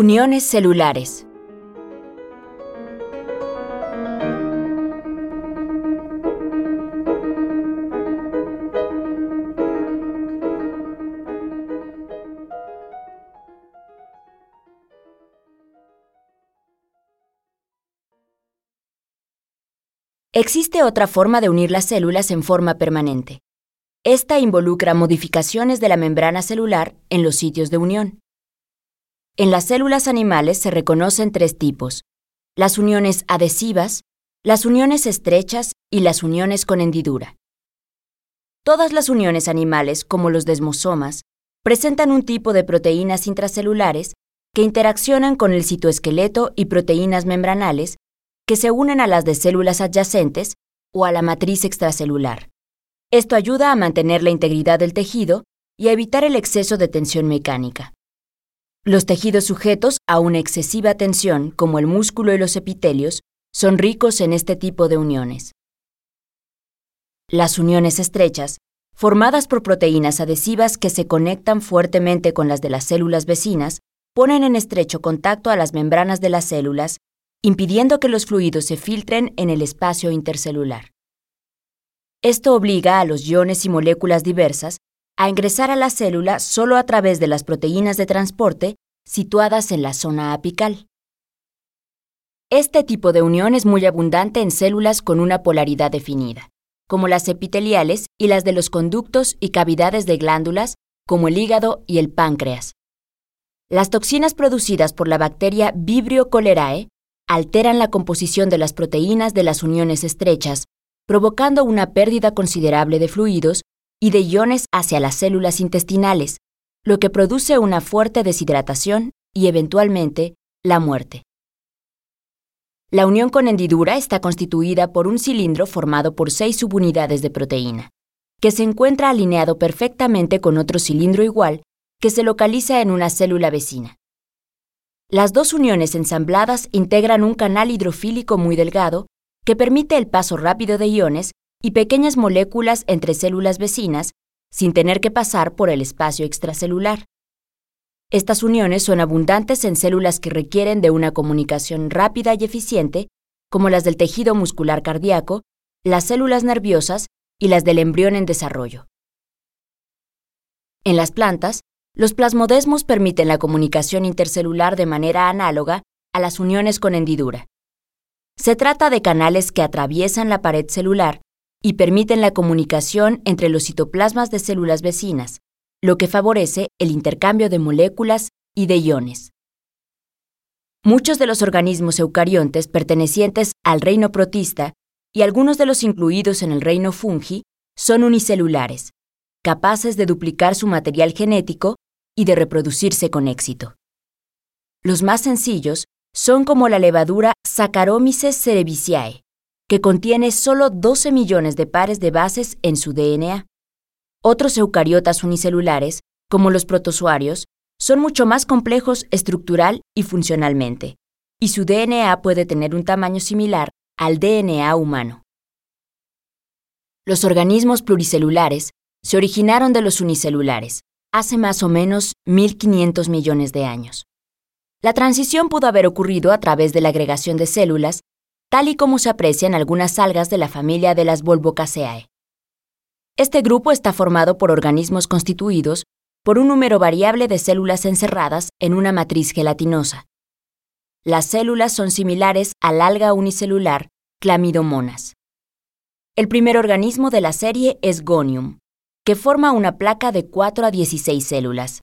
Uniones celulares. Existe otra forma de unir las células en forma permanente. Esta involucra modificaciones de la membrana celular en los sitios de unión. En las células animales se reconocen tres tipos, las uniones adhesivas, las uniones estrechas y las uniones con hendidura. Todas las uniones animales, como los desmosomas, presentan un tipo de proteínas intracelulares que interaccionan con el citoesqueleto y proteínas membranales que se unen a las de células adyacentes o a la matriz extracelular. Esto ayuda a mantener la integridad del tejido y a evitar el exceso de tensión mecánica. Los tejidos sujetos a una excesiva tensión, como el músculo y los epitelios, son ricos en este tipo de uniones. Las uniones estrechas, formadas por proteínas adhesivas que se conectan fuertemente con las de las células vecinas, ponen en estrecho contacto a las membranas de las células, impidiendo que los fluidos se filtren en el espacio intercelular. Esto obliga a los iones y moléculas diversas a ingresar a la célula solo a través de las proteínas de transporte situadas en la zona apical. Este tipo de unión es muy abundante en células con una polaridad definida, como las epiteliales y las de los conductos y cavidades de glándulas, como el hígado y el páncreas. Las toxinas producidas por la bacteria Vibrio cholerae alteran la composición de las proteínas de las uniones estrechas, provocando una pérdida considerable de fluidos y de iones hacia las células intestinales, lo que produce una fuerte deshidratación y eventualmente la muerte. La unión con hendidura está constituida por un cilindro formado por seis subunidades de proteína, que se encuentra alineado perfectamente con otro cilindro igual que se localiza en una célula vecina. Las dos uniones ensambladas integran un canal hidrofílico muy delgado que permite el paso rápido de iones y pequeñas moléculas entre células vecinas sin tener que pasar por el espacio extracelular. Estas uniones son abundantes en células que requieren de una comunicación rápida y eficiente, como las del tejido muscular cardíaco, las células nerviosas y las del embrión en desarrollo. En las plantas, los plasmodesmos permiten la comunicación intercelular de manera análoga a las uniones con hendidura. Se trata de canales que atraviesan la pared celular y permiten la comunicación entre los citoplasmas de células vecinas, lo que favorece el intercambio de moléculas y de iones. Muchos de los organismos eucariontes pertenecientes al reino protista y algunos de los incluidos en el reino fungi son unicelulares, capaces de duplicar su material genético y de reproducirse con éxito. Los más sencillos son como la levadura Saccharomyces cerevisiae, que contiene solo 12 millones de pares de bases en su DNA. Otros eucariotas unicelulares, como los protozoarios, son mucho más complejos estructural y funcionalmente, y su DNA puede tener un tamaño similar al DNA humano. Los organismos pluricelulares se originaron de los unicelulares, hace más o menos 1.500 millones de años. La transición pudo haber ocurrido a través de la agregación de células tal y como se aprecia en algunas algas de la familia de las Volvocaceae. Este grupo está formado por organismos constituidos por un número variable de células encerradas en una matriz gelatinosa. Las células son similares al alga unicelular Clamidomonas. El primer organismo de la serie es Gonium, que forma una placa de 4 a 16 células.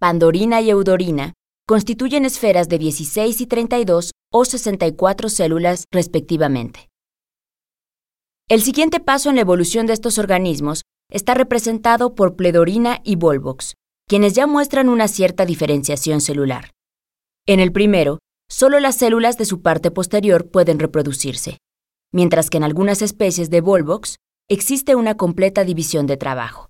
Pandorina y Eudorina constituyen esferas de 16 y 32 o 64 células respectivamente. El siguiente paso en la evolución de estos organismos está representado por Pledorina y Volvox, quienes ya muestran una cierta diferenciación celular. En el primero, solo las células de su parte posterior pueden reproducirse, mientras que en algunas especies de Volvox existe una completa división de trabajo.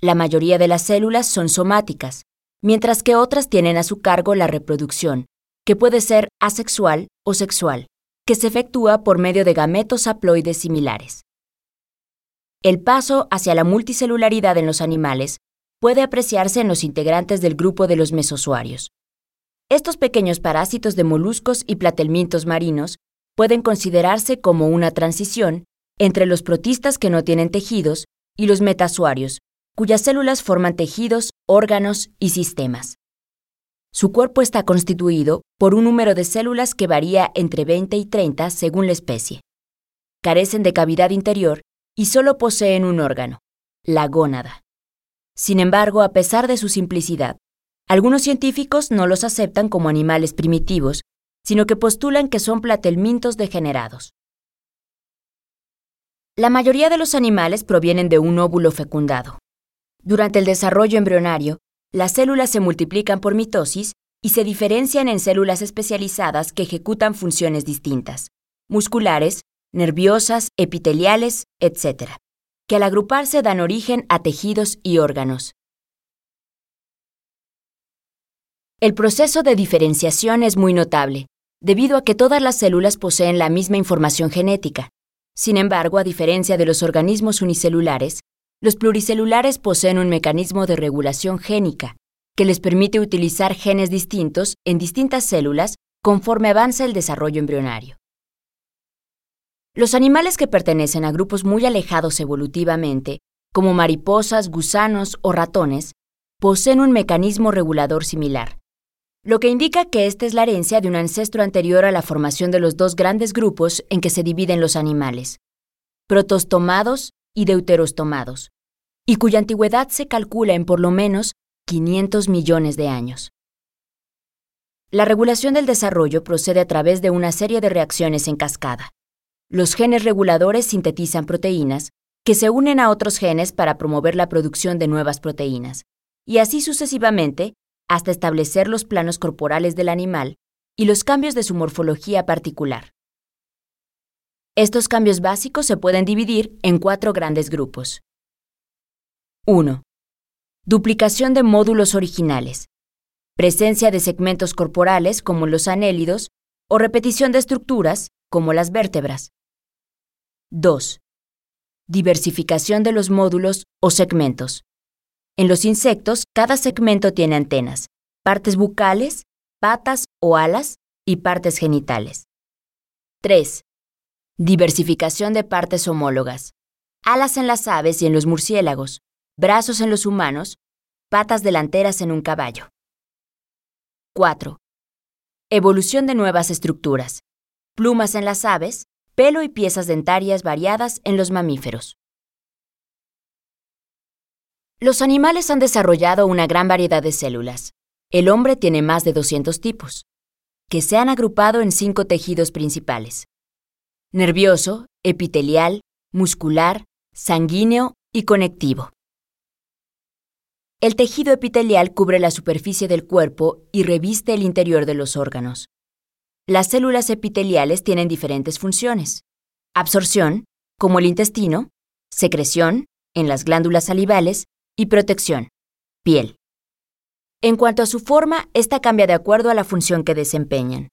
La mayoría de las células son somáticas, mientras que otras tienen a su cargo la reproducción, que puede ser asexual o sexual, que se efectúa por medio de gametos haploides similares. El paso hacia la multicelularidad en los animales puede apreciarse en los integrantes del grupo de los mesozoarios. Estos pequeños parásitos de moluscos y platelmintos marinos pueden considerarse como una transición entre los protistas que no tienen tejidos y los metasuarios, cuyas células forman tejidos, órganos y sistemas. Su cuerpo está constituido por un número de células que varía entre 20 y 30 según la especie. Carecen de cavidad interior y solo poseen un órgano, la gónada. Sin embargo, a pesar de su simplicidad, algunos científicos no los aceptan como animales primitivos, sino que postulan que son platelmintos degenerados. La mayoría de los animales provienen de un óvulo fecundado. Durante el desarrollo embrionario, las células se multiplican por mitosis y se diferencian en células especializadas que ejecutan funciones distintas, musculares, nerviosas, epiteliales, etc., que al agruparse dan origen a tejidos y órganos. El proceso de diferenciación es muy notable, debido a que todas las células poseen la misma información genética. Sin embargo, a diferencia de los organismos unicelulares, los pluricelulares poseen un mecanismo de regulación génica que les permite utilizar genes distintos en distintas células conforme avanza el desarrollo embrionario. Los animales que pertenecen a grupos muy alejados evolutivamente, como mariposas, gusanos o ratones, poseen un mecanismo regulador similar, lo que indica que esta es la herencia de un ancestro anterior a la formación de los dos grandes grupos en que se dividen los animales, protostomados y deuterostomados, y cuya antigüedad se calcula en por lo menos 500 millones de años. La regulación del desarrollo procede a través de una serie de reacciones en cascada. Los genes reguladores sintetizan proteínas que se unen a otros genes para promover la producción de nuevas proteínas, y así sucesivamente hasta establecer los planos corporales del animal y los cambios de su morfología particular. Estos cambios básicos se pueden dividir en cuatro grandes grupos. 1. Duplicación de módulos originales. Presencia de segmentos corporales como los anélidos o repetición de estructuras como las vértebras. 2. Diversificación de los módulos o segmentos. En los insectos, cada segmento tiene antenas, partes bucales, patas o alas y partes genitales. 3. Diversificación de partes homólogas. Alas en las aves y en los murciélagos, brazos en los humanos, patas delanteras en un caballo. 4. Evolución de nuevas estructuras. Plumas en las aves, pelo y piezas dentarias variadas en los mamíferos. Los animales han desarrollado una gran variedad de células. El hombre tiene más de 200 tipos, que se han agrupado en cinco tejidos principales. Nervioso, epitelial, muscular, sanguíneo y conectivo. El tejido epitelial cubre la superficie del cuerpo y reviste el interior de los órganos. Las células epiteliales tienen diferentes funciones. Absorción, como el intestino, secreción, en las glándulas salivales, y protección, piel. En cuanto a su forma, esta cambia de acuerdo a la función que desempeñan.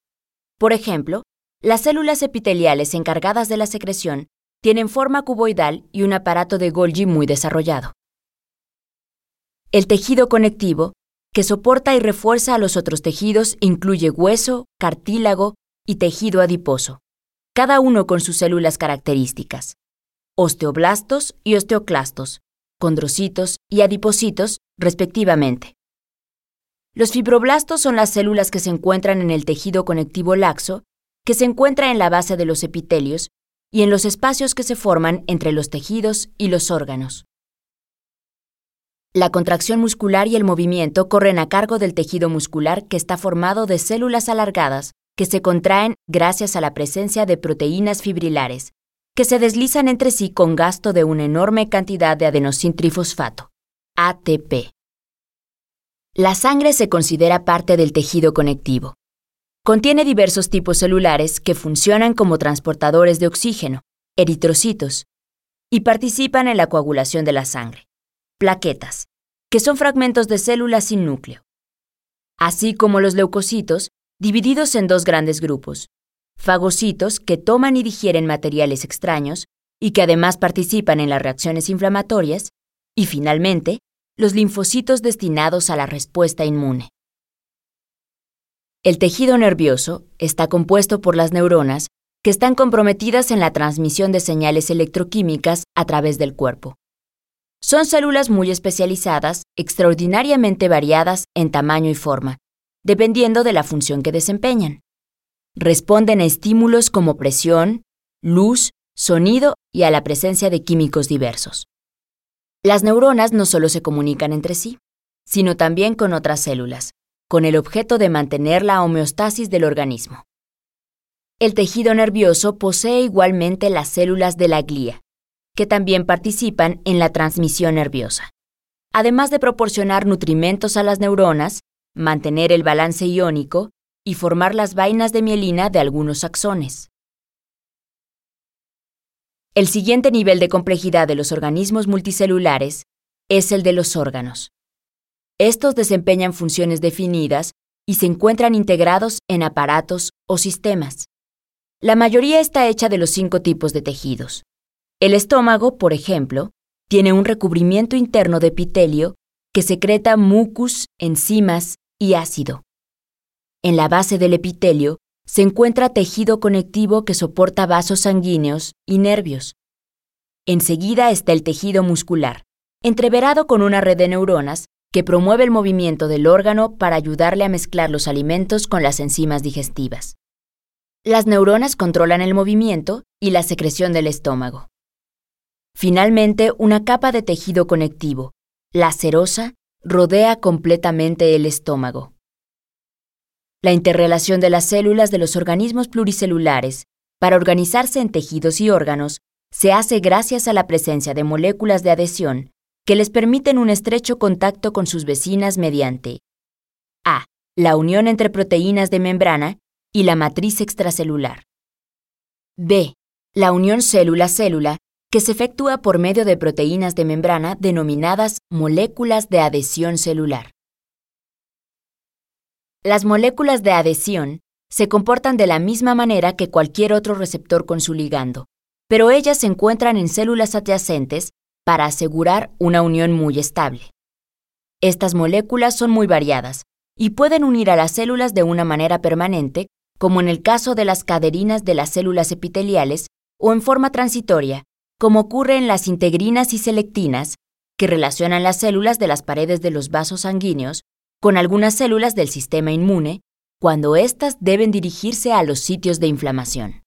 Por ejemplo, las células epiteliales encargadas de la secreción tienen forma cuboidal y un aparato de Golgi muy desarrollado. El tejido conectivo, que soporta y refuerza a los otros tejidos, incluye hueso, cartílago y tejido adiposo, cada uno con sus células características, osteoblastos y osteoclastos, condrocitos y adipocitos, respectivamente. Los fibroblastos son las células que se encuentran en el tejido conectivo laxo, que se encuentra en la base de los epitelios y en los espacios que se forman entre los tejidos y los órganos. La contracción muscular y el movimiento corren a cargo del tejido muscular que está formado de células alargadas que se contraen gracias a la presencia de proteínas fibrilares, que se deslizan entre sí con gasto de una enorme cantidad de adenosintrifosfato, ATP. La sangre se considera parte del tejido conectivo. Contiene diversos tipos celulares que funcionan como transportadores de oxígeno, eritrocitos, y participan en la coagulación de la sangre, plaquetas, que son fragmentos de células sin núcleo, así como los leucocitos, divididos en dos grandes grupos, fagocitos que toman y digieren materiales extraños y que además participan en las reacciones inflamatorias, y finalmente, los linfocitos destinados a la respuesta inmune. El tejido nervioso está compuesto por las neuronas que están comprometidas en la transmisión de señales electroquímicas a través del cuerpo. Son células muy especializadas, extraordinariamente variadas en tamaño y forma, dependiendo de la función que desempeñan. Responden a estímulos como presión, luz, sonido y a la presencia de químicos diversos. Las neuronas no solo se comunican entre sí, sino también con otras células, con el objeto de mantener la homeostasis del organismo. El tejido nervioso posee igualmente las células de la glía, que también participan en la transmisión nerviosa. Además de proporcionar nutrimentos a las neuronas, mantener el balance iónico y formar las vainas de mielina de algunos axones. El siguiente nivel de complejidad de los organismos multicelulares es el de los órganos. Estos desempeñan funciones definidas y se encuentran integrados en aparatos o sistemas. La mayoría está hecha de los cinco tipos de tejidos. El estómago, por ejemplo, tiene un recubrimiento interno de epitelio que secreta mucus, enzimas y ácido. En la base del epitelio se encuentra tejido conectivo que soporta vasos sanguíneos y nervios. Enseguida está el tejido muscular, entreverado con una red de neuronas que promueve el movimiento del órgano para ayudarle a mezclar los alimentos con las enzimas digestivas. Las neuronas controlan el movimiento y la secreción del estómago. Finalmente, una capa de tejido conectivo, la serosa, rodea completamente el estómago. La interrelación de las células de los organismos pluricelulares para organizarse en tejidos y órganos se hace gracias a la presencia de moléculas de adhesión que les permiten un estrecho contacto con sus vecinas mediante a. La unión entre proteínas de membrana y la matriz extracelular. b. La unión célula-célula que se efectúa por medio de proteínas de membrana denominadas moléculas de adhesión celular. Las moléculas de adhesión se comportan de la misma manera que cualquier otro receptor con su ligando, pero ellas se encuentran en células adyacentes para asegurar una unión muy estable. Estas moléculas son muy variadas y pueden unir a las células de una manera permanente, como en el caso de las caderinas de las células epiteliales, o en forma transitoria, como ocurre en las integrinas y selectinas, que relacionan las células de las paredes de los vasos sanguíneos con algunas células del sistema inmune, cuando éstas deben dirigirse a los sitios de inflamación.